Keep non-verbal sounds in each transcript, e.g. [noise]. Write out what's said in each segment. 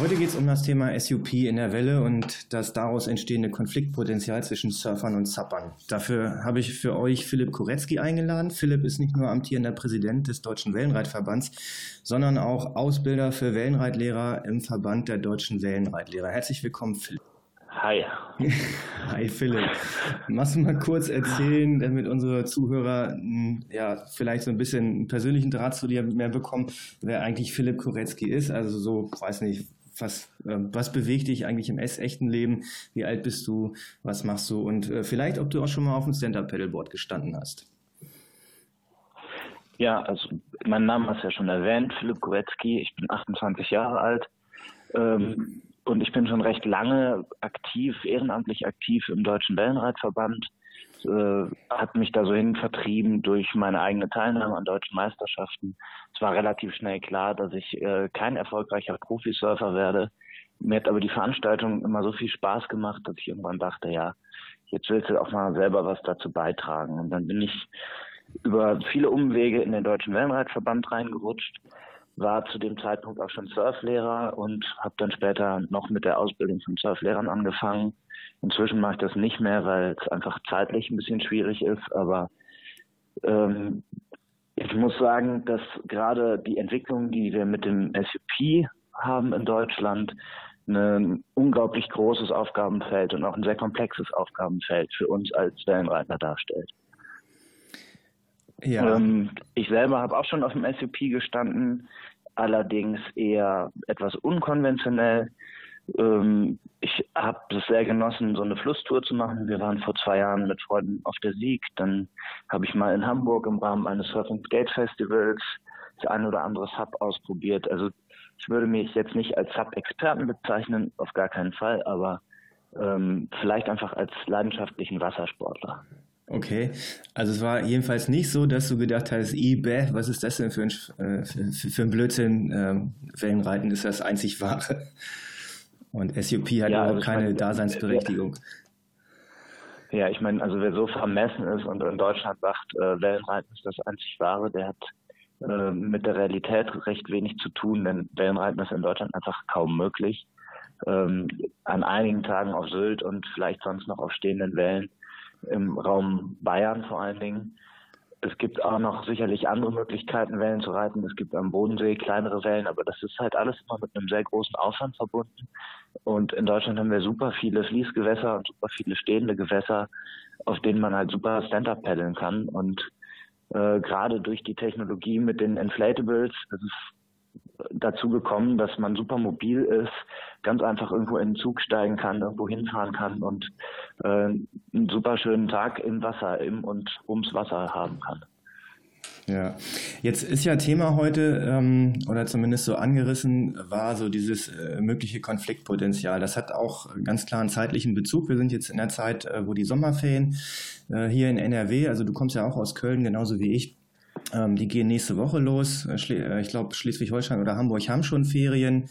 Heute geht es um das Thema SUP in der Welle und das daraus entstehende Konfliktpotenzial zwischen Surfern und Zappern. Dafür habe ich für euch Philipp Koretzky eingeladen. Philipp ist nicht nur amtierender Präsident des Deutschen Wellenreitverbands, sondern auch Ausbilder für Wellenreitlehrer im Verband der Deutschen Wellenreitlehrer. Herzlich willkommen, Philipp. Hi. [laughs] Hi Philipp. Machst du mal kurz erzählen, damit unsere Zuhörer hm, ja vielleicht so ein bisschen einen persönlichen Draht zu dir mehr bekommen, wer eigentlich Philipp Koretzky ist. Also so, weiß nicht, was, äh, was bewegt dich eigentlich im echten Leben? Wie alt bist du? Was machst du? Und äh, vielleicht, ob du auch schon mal auf dem Stand-Up-Pedalboard gestanden hast. Ja, also mein Name hast du ja schon erwähnt, Philipp Goretzky. Ich bin 28 Jahre alt ähm, und ich bin schon recht lange aktiv, ehrenamtlich aktiv im Deutschen Wellenreitverband äh, hat mich da so hin vertrieben durch meine eigene Teilnahme an deutschen Meisterschaften. Es war relativ schnell klar, dass ich äh, kein erfolgreicher Profisurfer werde. Mir hat aber die Veranstaltung immer so viel Spaß gemacht, dass ich irgendwann dachte, ja, jetzt willst du auch mal selber was dazu beitragen. Und dann bin ich über viele Umwege in den Deutschen Wellenreitverband reingerutscht, war zu dem Zeitpunkt auch schon Surflehrer und habe dann später noch mit der Ausbildung von Surflehrern angefangen Inzwischen mache ich das nicht mehr, weil es einfach zeitlich ein bisschen schwierig ist. Aber ähm, ich muss sagen, dass gerade die Entwicklung, die wir mit dem SUP haben in Deutschland, ein unglaublich großes Aufgabenfeld und auch ein sehr komplexes Aufgabenfeld für uns als Wellenreiter darstellt. Ja. Ähm, ich selber habe auch schon auf dem SUP gestanden, allerdings eher etwas unkonventionell. Ähm, ich habe es sehr genossen, so eine Flusstour zu machen. Wir waren vor zwei Jahren mit Freunden auf der Sieg. Dann habe ich mal in Hamburg im Rahmen eines Surfing Skate Festivals das ein oder andere Sub ausprobiert. Also ich würde mich jetzt nicht als Sub-Experten bezeichnen, auf gar keinen Fall, aber ähm, vielleicht einfach als leidenschaftlichen Wassersportler. Okay, also es war jedenfalls nicht so, dass du gedacht hast, bäh, was ist das denn für ein, äh, für, für ein Blödsinn, ähm, Wellenreiten ist das einzig wahre. Und SUP hat ja, überhaupt also keine meine, Daseinsberechtigung. Ja, ich meine, also wer so vermessen ist und in Deutschland sagt, äh, Wellenreiten ist das einzig wahre, der hat äh, mit der Realität recht wenig zu tun, denn Wellenreiten ist in Deutschland einfach kaum möglich. Ähm, an einigen Tagen auf Sylt und vielleicht sonst noch auf stehenden Wellen im Raum Bayern vor allen Dingen es gibt auch noch sicherlich andere Möglichkeiten, Wellen zu reiten. Es gibt am Bodensee kleinere Wellen, aber das ist halt alles immer mit einem sehr großen Aufwand verbunden. Und in Deutschland haben wir super viele Fließgewässer und super viele stehende Gewässer, auf denen man halt super Stand-up paddeln kann. Und äh, gerade durch die Technologie mit den Inflatables, das ist dazu gekommen, dass man super mobil ist, ganz einfach irgendwo in den Zug steigen kann, irgendwo hinfahren kann und äh, einen super schönen Tag im Wasser, im und ums Wasser haben kann. Ja, jetzt ist ja Thema heute, ähm, oder zumindest so angerissen, war so dieses äh, mögliche Konfliktpotenzial. Das hat auch ganz klar einen zeitlichen Bezug. Wir sind jetzt in der Zeit, äh, wo die Sommerferien äh, hier in NRW, also du kommst ja auch aus Köln, genauso wie ich, die gehen nächste Woche los. Äh, äh, ich glaube, Schleswig-Holstein oder Hamburg haben schon Ferien.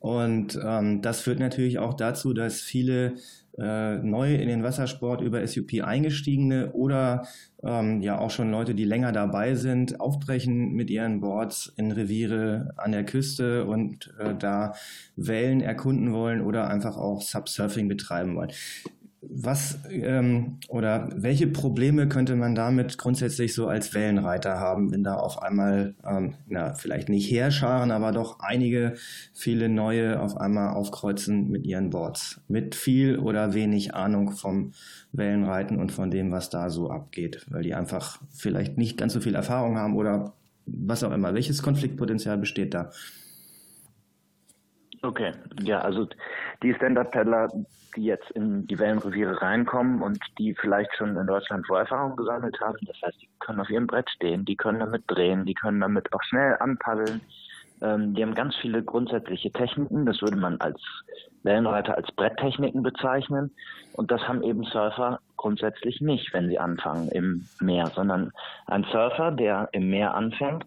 Und ähm, das führt natürlich auch dazu, dass viele äh, neu in den Wassersport über SUP eingestiegene oder ähm, ja auch schon Leute, die länger dabei sind, aufbrechen mit ihren Boards in Reviere an der Küste und äh, da Wellen erkunden wollen oder einfach auch Subsurfing betreiben wollen. Was ähm, oder welche Probleme könnte man damit grundsätzlich so als Wellenreiter haben, wenn da auf einmal, ähm, na, vielleicht nicht Heerscharen, aber doch einige, viele neue auf einmal aufkreuzen mit ihren Boards? Mit viel oder wenig Ahnung vom Wellenreiten und von dem, was da so abgeht, weil die einfach vielleicht nicht ganz so viel Erfahrung haben oder was auch immer. Welches Konfliktpotenzial besteht da? Okay, ja, also die Stand-Up-Paddler, die jetzt in die Wellenreviere reinkommen und die vielleicht schon in Deutschland Vorerfahrung gesammelt haben, das heißt, die können auf ihrem Brett stehen, die können damit drehen, die können damit auch schnell anpaddeln, Ähm, die haben ganz viele grundsätzliche Techniken. Das würde man als Wellenreiter als Bretttechniken bezeichnen. Und das haben eben Surfer grundsätzlich nicht, wenn sie anfangen im Meer, sondern ein Surfer, der im Meer anfängt,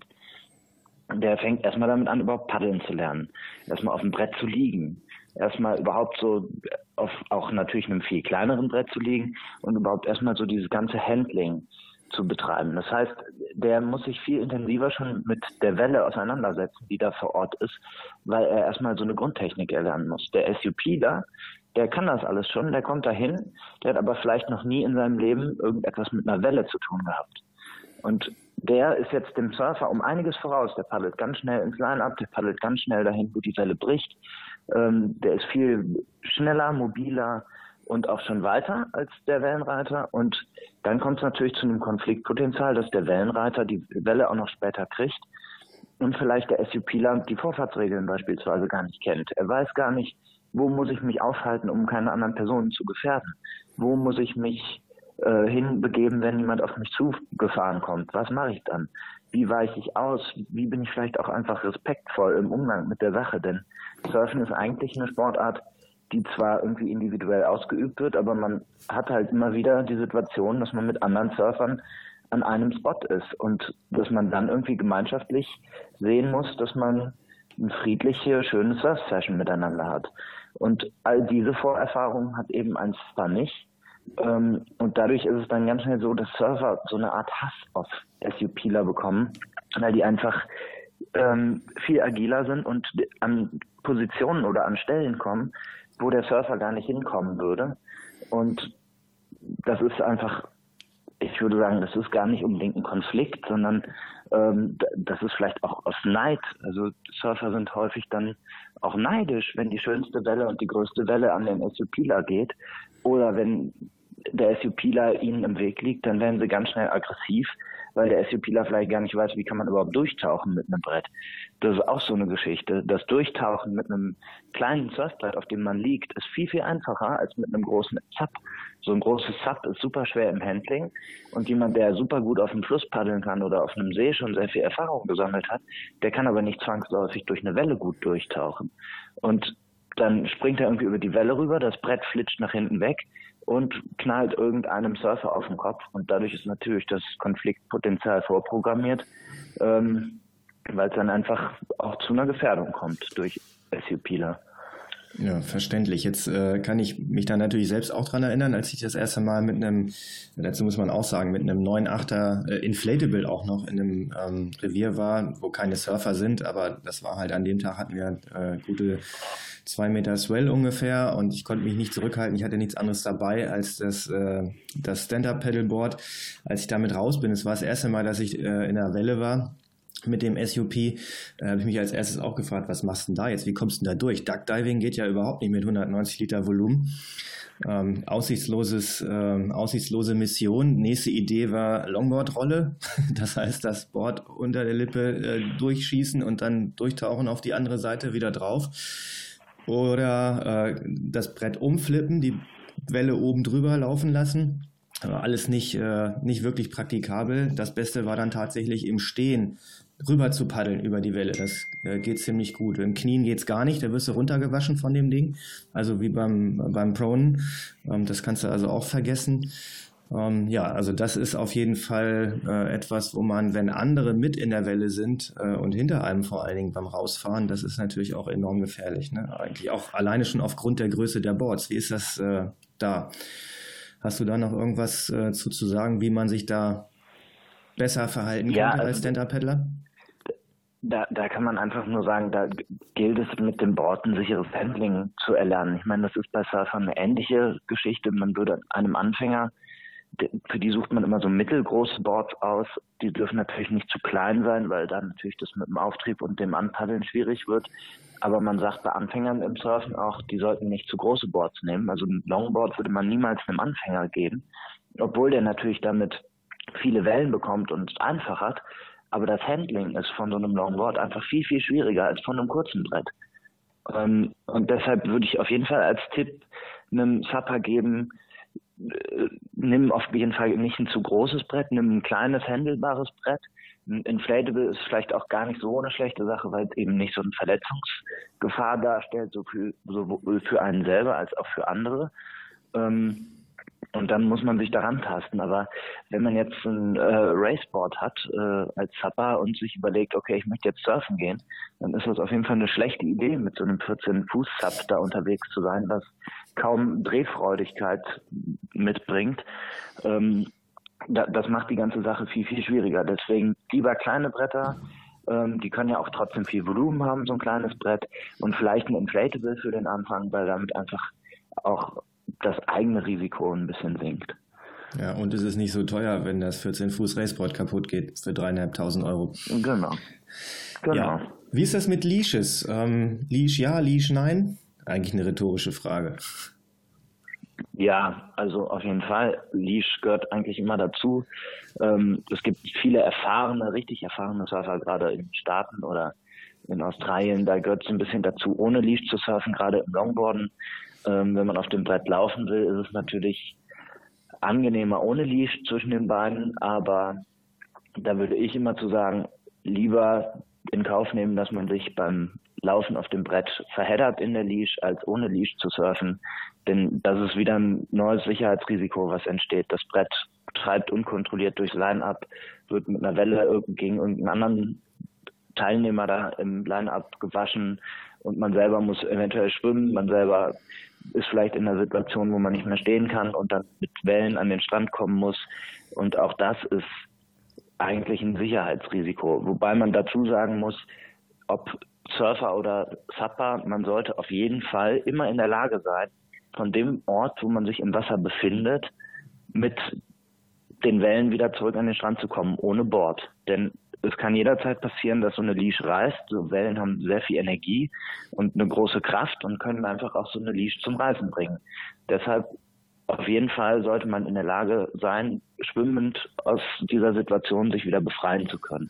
der fängt erstmal damit an, überhaupt paddeln zu lernen. Erstmal auf dem Brett zu liegen. Erstmal überhaupt so auf auch natürlich einem viel kleineren Brett zu liegen und überhaupt erstmal so dieses ganze Handling zu betreiben. Das heißt, der muss sich viel intensiver schon mit der Welle auseinandersetzen, die da vor Ort ist, weil er erstmal so eine Grundtechnik erlernen muss. Der SUPler, der kann das alles schon, der kommt dahin, der hat aber vielleicht noch nie in seinem Leben irgendetwas mit einer Welle zu tun gehabt. Und der ist jetzt dem Surfer um einiges voraus. Der paddelt ganz schnell ins Line-Up, der paddelt ganz schnell dahin, wo die Welle bricht. Ähm, der ist viel schneller, mobiler und auch schon weiter als der Wellenreiter. Und dann kommt es natürlich zu einem Konfliktpotenzial, dass der Wellenreiter die Welle auch noch später kriegt und vielleicht der SUPler die Vorfahrtsregeln beispielsweise gar nicht kennt. Er weiß gar nicht, wo muss ich mich aufhalten, um keine anderen Personen zu gefährden? Wo muss ich mich äh, hinbegeben, wenn jemand auf mich zugefahren kommt? Was mache ich dann? Wie weiche ich aus? Wie bin ich vielleicht auch einfach respektvoll im Umgang mit der Sache? Denn Surfen ist eigentlich eine Sportart, die zwar irgendwie individuell ausgeübt wird, aber man hat halt immer wieder die Situation, dass man mit anderen Surfern an einem Spot ist und dass man dann irgendwie gemeinschaftlich sehen muss, dass man eine friedliche, schöne Surf-Session miteinander hat. Und all diese Vorerfahrungen hat eben ein Surfer nicht. Ähm, und dadurch ist es dann ganz schnell so, dass Surfer so eine Art Hass auf SUPler bekommen, weil die einfach ähm, viel agiler sind und an Positionen oder an Stellen kommen, wo der Surfer gar nicht hinkommen würde. Und das ist einfach, ich würde sagen, das ist gar nicht unbedingt ein Konflikt, sondern ähm, das ist vielleicht auch aus Neid. Also Surfer sind häufig dann auch neidisch, wenn die schönste Welle und die größte Welle an den SUPler geht oder wenn der SUPler ihnen im Weg liegt, dann werden sie ganz schnell aggressiv, weil der SUPler vielleicht gar nicht weiß, wie kann man überhaupt durchtauchen mit einem Brett. Das ist auch so eine Geschichte. Das Durchtauchen mit einem kleinen Surfbrett, auf dem man liegt, ist viel, viel einfacher als mit einem großen Zap. So ein großes Zap ist super schwer im Handling und jemand, der super gut auf dem Fluss paddeln kann oder auf einem See schon sehr viel Erfahrung gesammelt hat, der kann aber nicht zwangsläufig durch eine Welle gut durchtauchen. Und dann springt er irgendwie über die Welle rüber, das Brett flitscht nach hinten weg und knallt irgendeinem Surfer auf den Kopf. Und dadurch ist natürlich das Konfliktpotenzial vorprogrammiert, ähm, weil es dann einfach auch zu einer Gefährdung kommt durch SUPler. Ja, verständlich. Jetzt äh, kann ich mich da natürlich selbst auch dran erinnern, als ich das erste Mal mit einem, dazu muss man auch sagen, mit einem 9.8er äh, Inflatable auch noch in einem ähm, Revier war, wo keine Surfer sind, aber das war halt an dem Tag hatten wir äh, gute zwei Meter Swell ungefähr und ich konnte mich nicht zurückhalten. Ich hatte nichts anderes dabei als das, äh, das Stand-Up-Pedalboard. Als ich damit raus bin, es war das erste Mal, dass ich äh, in der Welle war mit dem SUP, äh, habe ich mich als erstes auch gefragt, was machst du denn da jetzt? Wie kommst du denn da durch? Duck Diving geht ja überhaupt nicht mit 190 Liter Volumen. Ähm, aussichtsloses, ähm, aussichtslose Mission. Nächste Idee war Longboard-Rolle. [laughs] Das heißt, das Board unter der Lippe äh, durchschießen und dann durchtauchen auf die andere Seite wieder drauf. Oder äh, das Brett umflippen, die Welle oben drüber laufen lassen. Aber alles nicht, äh, nicht wirklich praktikabel. Das Beste war dann tatsächlich im Stehen rüber zu paddeln über die Welle. Das äh, geht ziemlich gut. Im Knien geht's gar nicht, da wirst du runtergewaschen von dem Ding. Also wie beim, beim Pronen. Ähm, das kannst du also auch vergessen. Ähm, ja, also das ist auf jeden Fall äh, etwas, wo man, wenn andere mit in der Welle sind äh, und hinter einem vor allen Dingen beim Rausfahren, das ist natürlich auch enorm gefährlich. Ne? Eigentlich auch alleine schon aufgrund der Größe der Boards. Wie ist das äh, da? Hast du da noch irgendwas äh, zu, zu sagen, wie man sich da besser verhalten ja, könnte als also Stand-Up-Paddler? Da, da kann man einfach nur sagen, da gilt es mit dem Board ein sicheres Handling zu erlernen. Ich meine, das ist bei Surfern eine ähnliche Geschichte. Man würde einem Anfänger für die sucht man immer so mittelgroße Boards aus. Die dürfen natürlich nicht zu klein sein, weil dann natürlich das mit dem Auftrieb und dem Anpaddeln schwierig wird. Aber man sagt bei Anfängern im Surfen auch, die sollten nicht zu große Boards nehmen. Also ein Longboard würde man niemals einem Anfänger geben, obwohl der natürlich damit viele Wellen bekommt und einfach hat. Aber das Handling ist von so einem Longboard einfach viel, viel schwieriger als von einem kurzen Brett. Ähm, und deshalb würde ich auf jeden Fall als Tipp einem Supper geben, äh, nimm auf jeden Fall nicht ein zu großes Brett, nimm ein kleines, händelbares Brett. Ein Inflatable ist vielleicht auch gar nicht so eine schlechte Sache, weil es eben nicht so eine Verletzungsgefahr darstellt, sowohl für einen selber als auch für andere. Ähm, und dann muss man sich daran tasten. Aber wenn man jetzt ein äh, Raceboard hat äh, als Zapper und sich überlegt, okay, ich möchte jetzt surfen gehen, dann ist das auf jeden Fall eine schlechte Idee, mit so einem 14-Fuß-Sub da unterwegs zu sein, was kaum Drehfreudigkeit mitbringt. Ähm, da, das macht die ganze Sache viel, viel schwieriger. Deswegen lieber kleine Bretter, ähm, die können ja auch trotzdem viel Volumen haben, so ein kleines Brett. Und vielleicht ein Inflatable für den Anfang, weil damit einfach auch das eigene Risiko ein bisschen sinkt. Ja, und es ist nicht so teuer, wenn das 14 Fuß Raceboard kaputt geht für dreieinhalbtausend Euro. Genau. Genau. Ja. Wie ist das mit Leashes? Ähm, Leash ja, Leash nein? Eigentlich eine rhetorische Frage. Ja, also auf jeden Fall. Leash gehört eigentlich immer dazu. Ähm, es gibt viele erfahrene, richtig erfahrene Surfer, gerade in den Staaten oder in Australien. Da gehört es ein bisschen dazu, ohne Leash zu surfen, gerade im Longboarden. Ähm, wenn man auf dem Brett laufen will, ist es natürlich angenehmer ohne Leash zwischen den Beinen, aber da würde ich immer zu sagen, lieber in Kauf nehmen, dass man sich beim Laufen auf dem Brett verheddert in der Leash, als ohne Leash zu surfen. Denn das ist wieder ein neues Sicherheitsrisiko, was entsteht. Das Brett treibt unkontrolliert durchs Line-Up, wird mit einer Welle gegen irgendeinen anderen Teilnehmer da im Line-Up gewaschen und man selber muss eventuell schwimmen, man selber ist vielleicht in einer Situation, wo man nicht mehr stehen kann und dann mit Wellen an den Strand kommen muss. Und auch das ist eigentlich ein Sicherheitsrisiko. Wobei man dazu sagen muss, ob Surfer oder Supper, man sollte auf jeden Fall immer in der Lage sein, von dem Ort, wo man sich im Wasser befindet, mit den Wellen wieder zurück an den Strand zu kommen, ohne Bord. Denn es kann jederzeit passieren, dass so eine Leash reißt. So Wellen haben sehr viel Energie und eine große Kraft und können einfach auch so eine Leash zum Reißen bringen. Deshalb auf jeden Fall sollte man in der Lage sein, schwimmend aus dieser Situation sich wieder befreien zu können.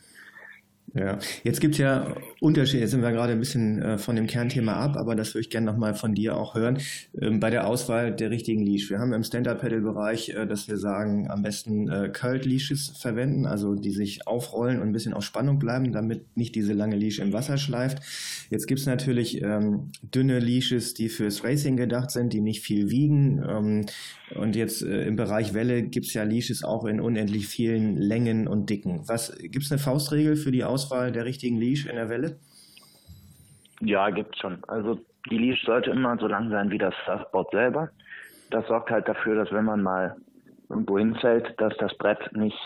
Ja, jetzt gibt es ja Unterschiede. Jetzt sind wir gerade ein bisschen äh, von dem Kernthema ab, aber das würde ich gerne nochmal von dir auch hören. Ähm, bei der Auswahl der richtigen Leash. Wir haben im Stand-Up-Pedal-Bereich, äh, dass wir sagen, am besten äh, Curled-Leashes verwenden, also die sich aufrollen und ein bisschen auf Spannung bleiben, damit nicht diese lange Leash im Wasser schleift. Jetzt gibt es natürlich ähm, dünne Leashes, die fürs Racing gedacht sind, die nicht viel wiegen. Ähm, und jetzt äh, im Bereich Welle gibt es ja Leashes auch in unendlich vielen Längen und Dicken. Was gibt es eine Faustregel für die Auswahl der richtigen Leash in der Welle? Ja, gibt schon. Also die Leash sollte immer so lang sein wie das Surfboard selber. Das sorgt halt dafür, dass wenn man mal irgendwo hinfällt, dass das Brett nicht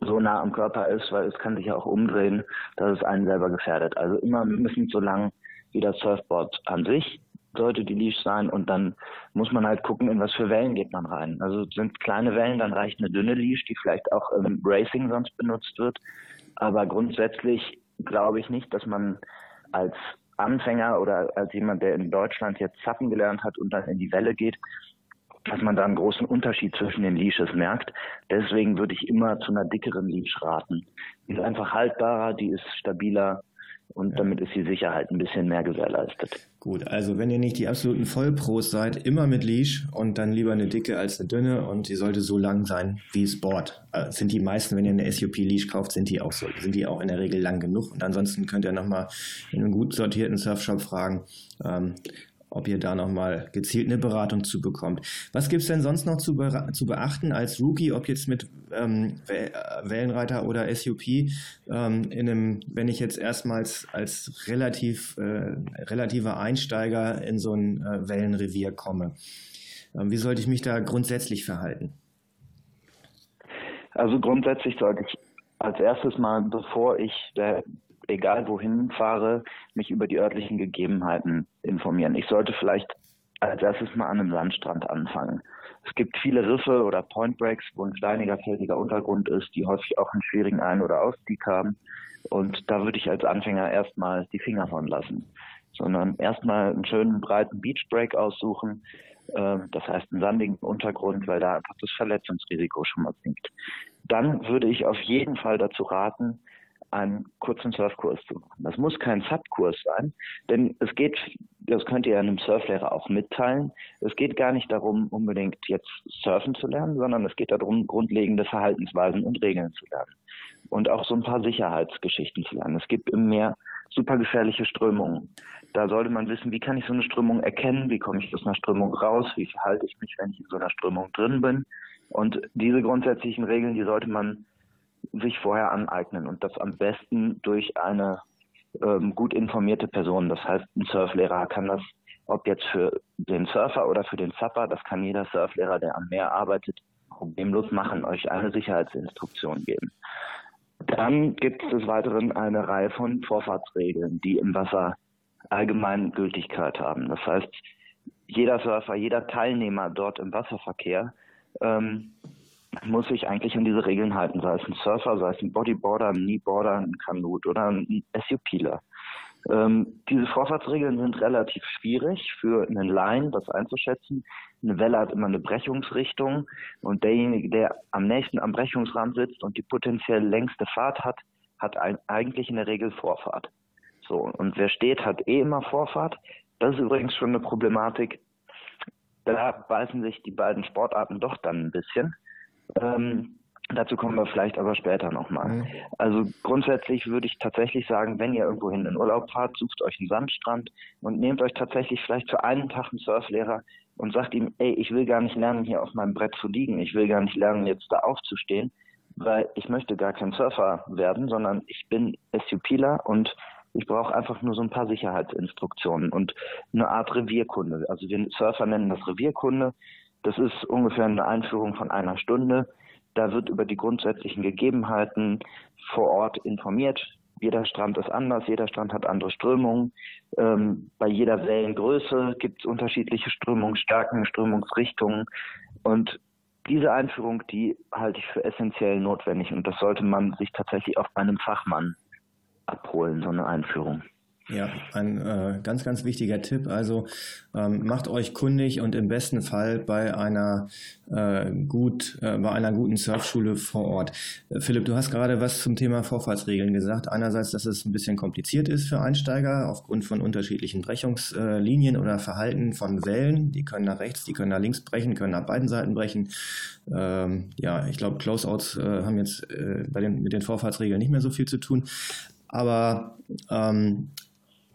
so nah am Körper ist, weil es kann sich ja auch umdrehen, dass es einen selber gefährdet. Also immer mindestens so lang wie das Surfboard an sich sollte die Leash sein und dann muss man halt gucken, in was für Wellen geht man rein. Also sind kleine Wellen, dann reicht eine dünne Leash, die vielleicht auch im Racing sonst benutzt wird. Aber grundsätzlich glaube ich nicht, dass man als Anfänger oder als jemand, der in Deutschland jetzt Zappen gelernt hat und dann in die Welle geht, dass man da einen großen Unterschied zwischen den Leashes merkt. Deswegen würde ich immer zu einer dickeren Leash raten. Die ist einfach haltbarer, die ist stabiler und ja. damit ist die Sicherheit ein bisschen mehr gewährleistet. Gut, also wenn ihr nicht die absoluten Vollpros seid, immer mit Leash und dann lieber eine dicke als eine dünne und die sollte so lang sein wie Sport. Also sind die meisten, wenn ihr eine SUP Leash kauft, sind die auch so, sind die auch in der Regel lang genug und ansonsten könnt ihr nochmal in einem gut sortierten Surfshop fragen, ähm, ob ihr da nochmal gezielt eine Beratung zu bekommt. Was gibt's denn sonst noch zu, zu beachten als Rookie, ob jetzt mit ähm, Wellenreiter oder SUP, ähm, in einem, wenn ich jetzt erstmals als relativ äh, relativer Einsteiger in so ein äh, Wellenrevier komme? Ähm, wie sollte ich mich da grundsätzlich verhalten? Also grundsätzlich sollte ich als erstes mal, bevor ich der egal wohin fahre, mich über die örtlichen Gegebenheiten informieren. Ich sollte vielleicht als erstes mal an einem Sandstrand anfangen. Es gibt viele Riffe oder Point Breaks, wo ein steiniger, felsiger Untergrund ist, die häufig auch einen schwierigen Ein- oder Ausstieg haben. Und da würde ich als Anfänger erstmal die Finger von lassen, sondern erstmal einen schönen breiten Beach Break aussuchen. Ähm, das heißt einen sandigen Untergrund, weil da einfach das Verletzungsrisiko schon mal sinkt. Dann würde ich auf jeden Fall dazu raten, einen kurzen Surfkurs zu machen. Das muss kein Sub-Kurs sein, denn es geht, das könnt ihr einem Surflehrer auch mitteilen, es geht gar nicht darum, unbedingt jetzt surfen zu lernen, sondern es geht darum, grundlegende Verhaltensweisen und Regeln zu lernen. Und auch so ein paar Sicherheitsgeschichten zu lernen. Es gibt im Meer super gefährliche Strömungen. Da sollte man wissen, wie kann ich so eine Strömung erkennen, wie komme ich aus einer Strömung raus, wie verhalte ich mich, wenn ich in so einer Strömung drin bin. Und diese grundsätzlichen Regeln, die sollte man sich vorher aneignen und das am besten durch eine ähm, gut informierte Person. Das heißt, ein Surflehrer kann das, ob jetzt für den Surfer oder für den Zapper, das kann jeder Surflehrer, der am Meer arbeitet, problemlos machen, euch eine Sicherheitsinstruktion geben. Dann gibt es des Weiteren eine Reihe von Vorfahrtsregeln, die im Wasser allgemein Gültigkeit haben. Das heißt, jeder Surfer, jeder Teilnehmer dort im Wasserverkehr ähm, muss sich eigentlich an diese Regeln halten, sei es ein Surfer, sei es ein Bodyboarder, ein Kneeboarder, ein Kanut oder ein SUPler. Ähm, diese Vorfahrtsregeln sind relativ schwierig für einen Line, das einzuschätzen. Eine Welle hat immer eine Brechungsrichtung und derjenige, der am nächsten am Brechungsrand sitzt und die potenziell längste Fahrt hat, hat ein, eigentlich in der Regel Vorfahrt. So, und wer steht, hat eh immer Vorfahrt. Das ist übrigens schon eine Problematik. Da beißen sich die beiden Sportarten doch dann ein bisschen. Ähm, dazu kommen wir vielleicht aber später nochmal. Mhm. Also grundsätzlich würde ich tatsächlich sagen, wenn ihr irgendwohin in Urlaub fahrt, sucht euch einen Sandstrand und nehmt euch tatsächlich vielleicht für einen Tag einen Surflehrer und sagt ihm, ey, ich will gar nicht lernen, hier auf meinem Brett zu liegen. Ich will gar nicht lernen, jetzt da aufzustehen, weil ich möchte gar kein Surfer werden, sondern ich bin SUPler und ich brauche einfach nur so ein paar Sicherheitsinstruktionen und eine Art Revierkunde. Also wir Surfer nennen das Revierkunde. Das ist ungefähr eine Einführung von einer Stunde. Da wird über die grundsätzlichen Gegebenheiten vor Ort informiert. Jeder Strand ist anders, jeder Strand hat andere Strömungen. Ähm, bei jeder Wellengröße gibt es unterschiedliche Strömungsstärken, Strömungsrichtungen. Und diese Einführung, die halte ich für essentiell notwendig. Und das sollte man sich tatsächlich auch bei einem Fachmann abholen, so eine Einführung. Ja, ein äh, ganz, ganz wichtiger Tipp. Also ähm, macht euch kundig und im besten Fall bei einer äh, gut, äh, bei einer guten Surfschule vor Ort. Äh, Philipp, du hast gerade was zum Thema Vorfahrtsregeln gesagt. Einerseits, dass es ein bisschen kompliziert ist für Einsteiger aufgrund von unterschiedlichen Brechungslinien oder Verhalten von Wellen. Die können nach rechts, die können nach links brechen, können nach beiden Seiten brechen. Ähm, ja, ich glaube, Closeouts äh, haben jetzt äh, bei den, mit den Vorfahrtsregeln nicht mehr so viel zu tun. Aber ähm,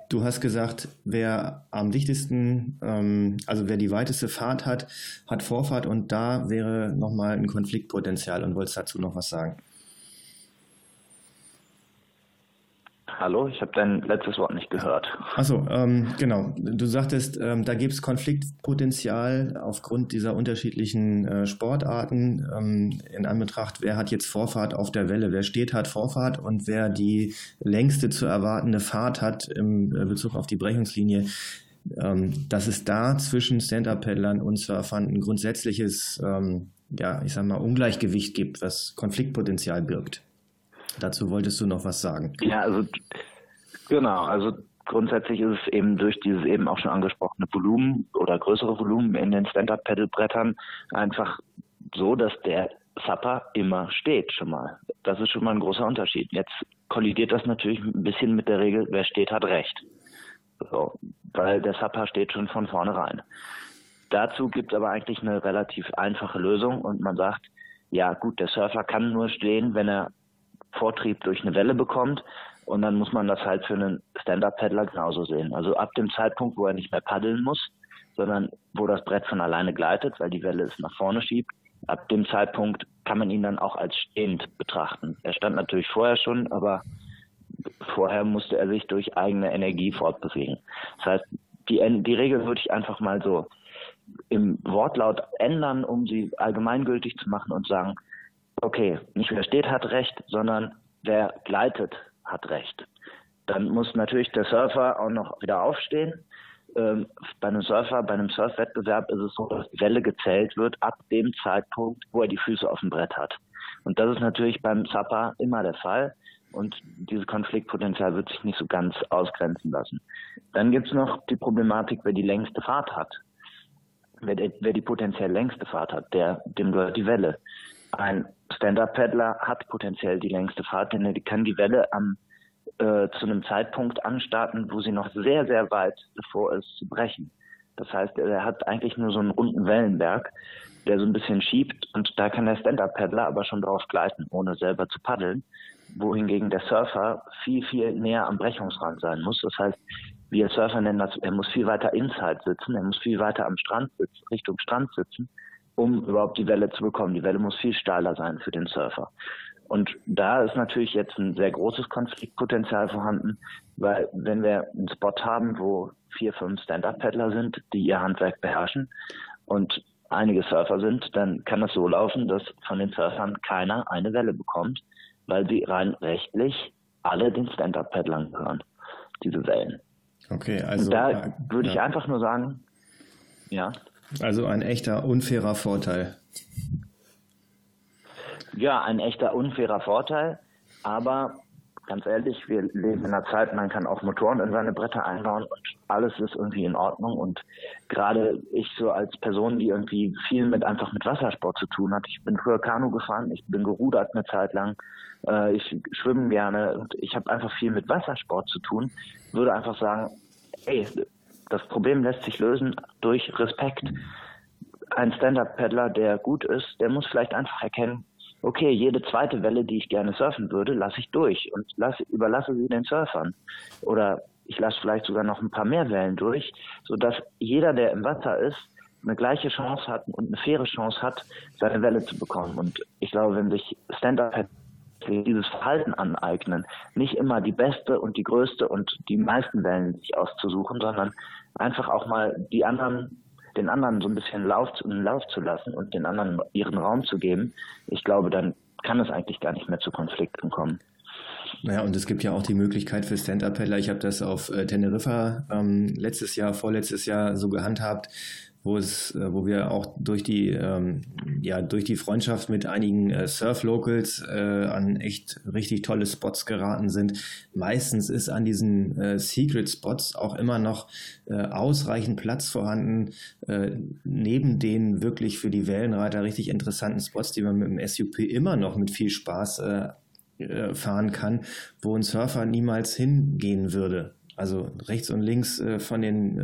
Du hast gesagt, wer am dichtesten, ähm, also wer die weiteste Fahrt hat, hat Vorfahrt und da wäre nochmal ein Konfliktpotenzial und wolltest dazu noch was sagen? Hallo, ich habe dein letztes Wort nicht gehört. Achso, ähm, genau. Du sagtest, ähm, da gibt es Konfliktpotenzial aufgrund dieser unterschiedlichen äh, Sportarten ähm, in Anbetracht, wer hat jetzt Vorfahrt auf der Welle, wer steht, hat Vorfahrt und wer die längste zu erwartende Fahrt hat im äh, Bezug auf die Brechungslinie. Ähm, dass es da zwischen Stand-Up-Paddlern und Surfern ein grundsätzliches, ähm, ja, ich sag mal, Ungleichgewicht gibt, was Konfliktpotenzial birgt. Dazu wolltest du noch was sagen. Ja, also genau, also grundsätzlich ist es eben durch dieses eben auch schon angesprochene Volumen oder größere Volumen in den Stand-Up-Pedal-Brettern einfach so, dass der Zapper immer steht schon mal. Das ist schon mal ein großer Unterschied. Jetzt kollidiert das natürlich ein bisschen mit der Regel, wer steht, hat Recht. So, weil der Zapper steht schon von vornherein. Dazu gibt es aber eigentlich eine relativ einfache Lösung und man sagt, ja gut, der Surfer kann nur stehen, wenn er Vortrieb durch eine Welle bekommt. Und dann muss man das halt für einen Stand-Up-Paddler genauso sehen. Also ab dem Zeitpunkt, wo er nicht mehr paddeln muss, sondern wo das Brett von alleine gleitet, weil die Welle es nach vorne schiebt, ab dem Zeitpunkt kann man ihn dann auch als stehend betrachten. Er stand natürlich vorher schon, aber vorher musste er sich durch eigene Energie fortbewegen. Das heißt, die, die Regel würde ich einfach mal so im Wortlaut ändern, um sie allgemeingültig zu machen und sagen, okay, nicht wer steht hat Recht, sondern wer gleitet hat Recht. Dann muss natürlich der Surfer auch noch wieder aufstehen. Ähm, bei einem Surfer, bei einem Surfwettbewerb ist es so, dass die Welle gezählt wird ab dem Zeitpunkt, wo er die Füße auf dem Brett hat. Und das ist natürlich beim Zapper immer der Fall. Und dieses Konfliktpotenzial wird sich nicht so ganz ausgrenzen lassen. Dann gibt es noch die Problematik, wer die längste Fahrt hat. Wer, wer die potenziell längste Fahrt hat, der, dem gehört die Welle. Ein Stand-Up-Paddler hat potenziell die längste Fahrt, denn er kann die Welle am, äh, zu einem Zeitpunkt anstarten, wo sie noch sehr, sehr weit davor ist zu brechen. Das heißt, er hat eigentlich nur so einen runden Wellenberg, der so ein bisschen schiebt und da kann der Stand-Up-Paddler aber schon drauf gleiten, ohne selber zu paddeln, wohingegen der Surfer viel, viel näher am Brechungsrand sein muss. Das heißt, wir Surfer nennen das, er muss viel weiter inside sitzen, er muss viel weiter am Strand sitzen, Richtung Strand sitzen, um überhaupt die Welle zu bekommen. Die Welle muss viel steiler sein für den Surfer. Und da ist natürlich jetzt ein sehr großes Konfliktpotenzial vorhanden, weil wenn wir einen Spot haben, wo vier, fünf Stand-Up-Paddler sind, die ihr Handwerk beherrschen und einige Surfer sind, dann kann es so laufen, dass von den Surfern keiner eine Welle bekommt, weil sie rein rechtlich alle den Stand-Up-Paddlern gehören, diese Wellen. Okay, also. Und da würde ich einfach nur sagen, ja. Also ein echter unfairer Vorteil. Ja, ein echter unfairer Vorteil. Aber ganz ehrlich, wir leben in einer Zeit, man kann auch Motoren in seine Bretter einbauen und alles ist irgendwie in Ordnung. Und gerade ich so als Person, die irgendwie viel mit einfach mit Wassersport zu tun hat. Ich bin früher Kanu gefahren, ich bin gerudert eine Zeit lang, äh, ich schwimme gerne und ich habe einfach viel mit Wassersport zu tun. Würde einfach sagen, ey, das Problem lässt sich lösen durch Respekt. Ein Stand-Up-Paddler, der gut ist, der muss vielleicht einfach erkennen, okay, jede zweite Welle, die ich gerne surfen würde, lasse ich durch und lasse, überlasse sie den Surfern. Oder ich lasse vielleicht sogar noch ein paar mehr Wellen durch, sodass jeder, der im Wasser ist, eine gleiche Chance hat und eine faire Chance hat, seine Welle zu bekommen. Und ich glaube, wenn sich Stand-Up dieses Verhalten aneignen, nicht immer die beste und die größte und die meisten Wellen sich auszusuchen, sondern einfach auch mal die anderen, den anderen so ein bisschen Lauf, Lauf zu lassen und den anderen ihren Raum zu geben. Ich glaube, dann kann es eigentlich gar nicht mehr zu Konflikten kommen. Naja, und es gibt ja auch die Möglichkeit für Stand-Up-Paddler, ich habe das auf äh, Teneriffa ähm, letztes Jahr, vorletztes Jahr so gehandhabt, wo es, äh, wo wir auch durch die, ähm, ja, durch die Freundschaft mit einigen äh, Surf-Locals äh, an echt richtig tolle Spots geraten sind. Meistens ist an diesen äh, Secret-Spots auch immer noch äh, ausreichend Platz vorhanden, äh, neben den wirklich für die Wellenreiter richtig interessanten Spots, die man mit dem SUP immer noch mit viel Spaß fahren kann, wo ein Surfer niemals hingehen würde. Also rechts und links äh, von den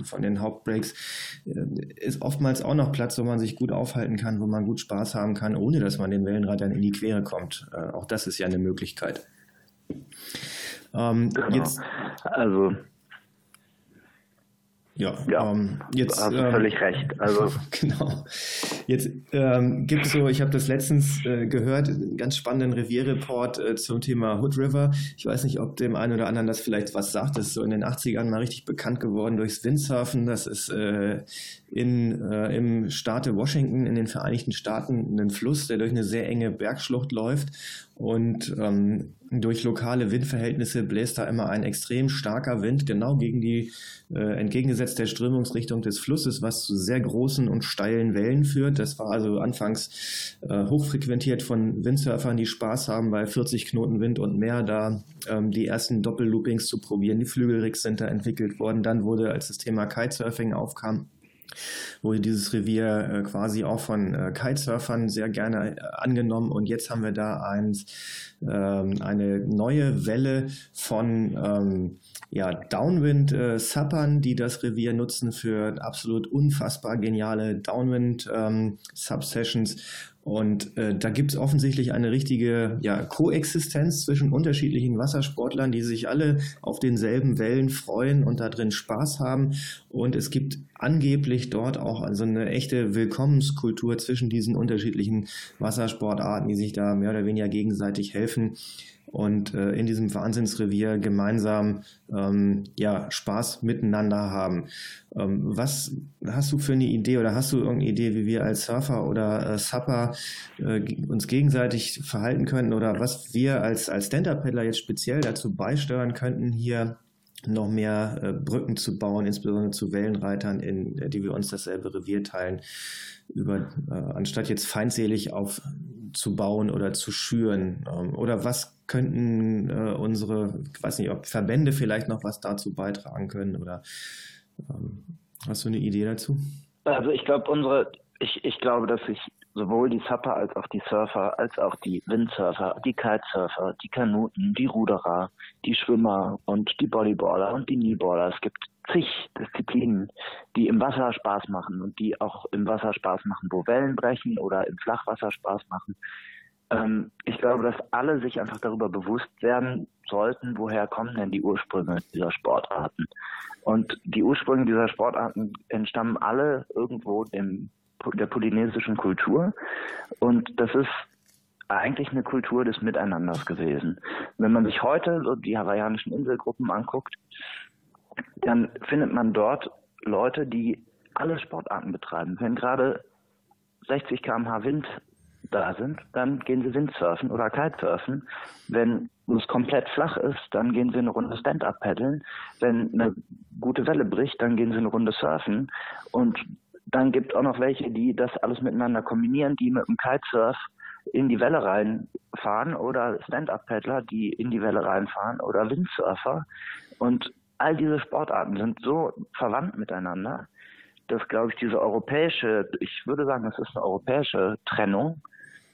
äh, von den Hauptbreaks äh, ist oftmals auch noch Platz, wo man sich gut aufhalten kann, wo man gut Spaß haben kann, ohne dass man den Wellenreitern in die Quere kommt. Äh, auch das ist ja eine Möglichkeit. Ähm, genau. Jetzt, also ja, ja ähm, jetzt hast du ähm, völlig recht. Also [laughs] genau. Jetzt ähm, gibt es so, ich habe das letztens äh, gehört, einen ganz spannenden Revierreport äh, zum Thema Hood River. Ich weiß nicht, ob dem einen oder anderen das vielleicht was sagt. Das ist so in den 80ern mal richtig bekannt geworden durchs Windsurfen. Das ist äh, in, äh, im Staate Washington in den Vereinigten Staaten ein Fluss, der durch eine sehr enge Bergschlucht läuft und ähm, durch lokale Windverhältnisse bläst da immer ein extrem starker Wind genau gegen die äh, entgegengesetzt der Strömungsrichtung des Flusses, was zu sehr großen und steilen Wellen führt. Das war also anfangs äh, hochfrequentiert von Windsurfern, die Spaß haben, bei 40 Knoten Wind und mehr da ähm, die ersten Doppelloopings zu probieren. Die Flügelrigs sind da entwickelt worden. Dann wurde, als das Thema Kitesurfing aufkam, wurde dieses Revier äh, quasi auch von äh, Kitesurfern sehr gerne äh, angenommen und jetzt haben wir da eins, ähm, eine neue Welle von ähm, ja, Downwind-Suppern, die das Revier nutzen für absolut unfassbar geniale Downwind-Subsessions. Und äh, da gibt es offensichtlich eine richtige ja, Koexistenz zwischen unterschiedlichen Wassersportlern, die sich alle auf denselben Wellen freuen und da drin Spaß haben. Und es gibt angeblich dort auch also eine echte Willkommenskultur zwischen diesen unterschiedlichen Wassersportarten, die sich da mehr oder weniger gegenseitig helfen und äh, in diesem Wahnsinnsrevier gemeinsam ähm, ja, Spaß miteinander haben. Ähm, was hast du für eine Idee oder hast du irgendeine Idee, wie wir als Surfer oder äh, Supper äh, uns gegenseitig verhalten könnten oder was wir als, als Stand-Up-Paddler jetzt speziell dazu beisteuern könnten, hier noch mehr äh, Brücken zu bauen, insbesondere zu Wellenreitern, in die wir uns dasselbe Revier teilen, über, äh, anstatt jetzt feindselig aufzubauen oder zu schüren? Ähm, oder was könnten äh, unsere, ich weiß nicht, ob Verbände vielleicht noch was dazu beitragen können oder ähm, hast du eine Idee dazu? Also ich glaube, unsere, ich, ich glaube, dass sich sowohl die Supper als auch die Surfer, als auch die Windsurfer, die Kitesurfer, die Kanuten, die Ruderer, die Schwimmer und die Bodyboarder und die Kneeboarder. Es gibt zig Disziplinen, die im Wasser Spaß machen und die auch im Wasser Spaß machen, wo Wellen brechen oder im Flachwasser Spaß machen. Ähm, ich glaube, dass alle sich einfach darüber bewusst werden sollten, woher kommen denn die Ursprünge dieser Sportarten. Und die Ursprünge dieser Sportarten entstammen alle irgendwo dem, der polynesischen Kultur. Und das ist eigentlich eine Kultur des Miteinanders gewesen. Wenn man sich heute so die hawaiianischen Inselgruppen anguckt, dann findet man dort Leute, die alle Sportarten betreiben. Wenn gerade 60 km/h Wind da sind, dann gehen sie Windsurfen oder Kitesurfen. Wenn es komplett flach ist, dann gehen sie eine Runde Stand-up paddeln. Wenn eine gute Welle bricht, dann gehen sie eine Runde surfen. Und dann gibt auch noch welche, die das alles miteinander kombinieren, die mit dem Kitesurf in die Welle reinfahren oder Stand-up-Paddler, die in die Welle reinfahren oder Windsurfer. Und all diese Sportarten sind so verwandt miteinander, dass, glaube ich, diese europäische, ich würde sagen, das ist eine europäische Trennung,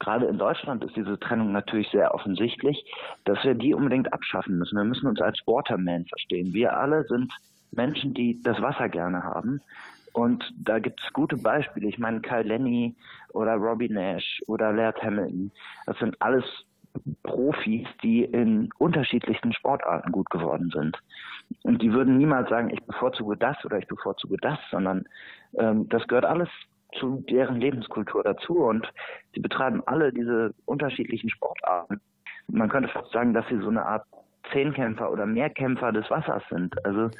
gerade in Deutschland ist diese Trennung natürlich sehr offensichtlich, dass wir die unbedingt abschaffen müssen. Wir müssen uns als Waterman verstehen. Wir alle sind Menschen, die das Wasser gerne haben. Und da gibt es gute Beispiele. Ich meine, Kyle Lenny oder Robbie Nash oder Laird Hamilton. Das sind alles Profis, die in unterschiedlichsten Sportarten gut geworden sind. Und die würden niemals sagen, ich bevorzuge das oder ich bevorzuge das, sondern ähm, das gehört alles zu deren Lebenskultur dazu und sie betreiben alle diese unterschiedlichen Sportarten. Man könnte fast sagen, dass sie so eine Art Zehnkämpfer oder Mehrkämpfer des Wassers sind. Also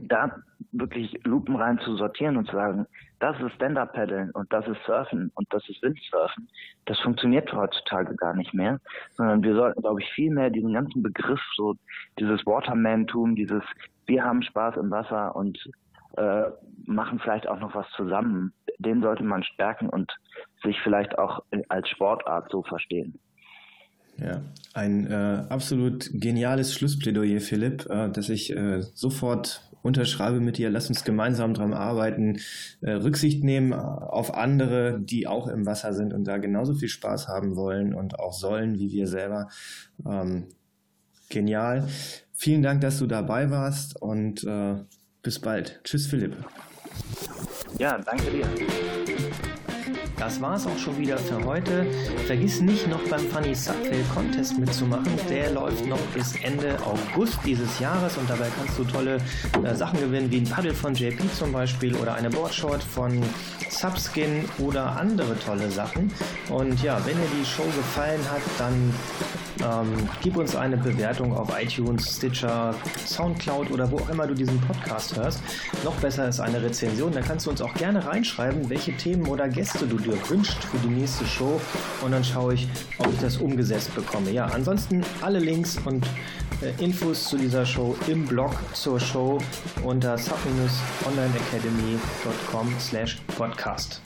da wirklich lupenrein zu sortieren und zu sagen, das ist Stand-Up-Paddeln und das ist Surfen und das ist Windsurfen, das funktioniert heutzutage gar nicht mehr, sondern wir sollten, glaube ich, viel mehr diesen ganzen Begriff, so dieses Waterman-Tum, dieses wir haben Spaß im Wasser und äh, machen vielleicht auch noch was zusammen. Den sollte man stärken und sich vielleicht auch als Sportart so verstehen. Ja, ein äh, absolut geniales Schlussplädoyer, Philipp, äh, dass ich äh, sofort unterschreibe mit dir. Lass uns gemeinsam daran arbeiten, äh, Rücksicht nehmen auf andere, die auch im Wasser sind und da genauso viel Spaß haben wollen und auch sollen wie wir selber. Ähm, genial. Vielen Dank, dass du dabei warst und äh, bis bald. Tschüss, Philipp. Ja, danke dir. Das war's auch schon wieder für heute. Vergiss nicht noch beim Funny Subway Contest mitzumachen. Der läuft noch bis Ende August dieses Jahres und dabei kannst du tolle äh, Sachen gewinnen, wie ein Paddel von JP zum Beispiel oder eine Boardshort von Subskin oder andere tolle Sachen. Und ja, wenn dir die Show gefallen hat, dann ähm, gib uns eine Bewertung auf iTunes, Stitcher, Soundcloud oder wo auch immer du diesen Podcast hörst. Noch besser ist eine Rezension. Da kannst du uns auch gerne reinschreiben, welche Themen oder Gäste du dir wünscht für die nächste Show. Und dann schaue ich, ob ich das umgesetzt bekomme. Ja, ansonsten alle Links und äh, Infos zu dieser Show im Blog zur Show unter sub-onlineacademy.com slash podcast.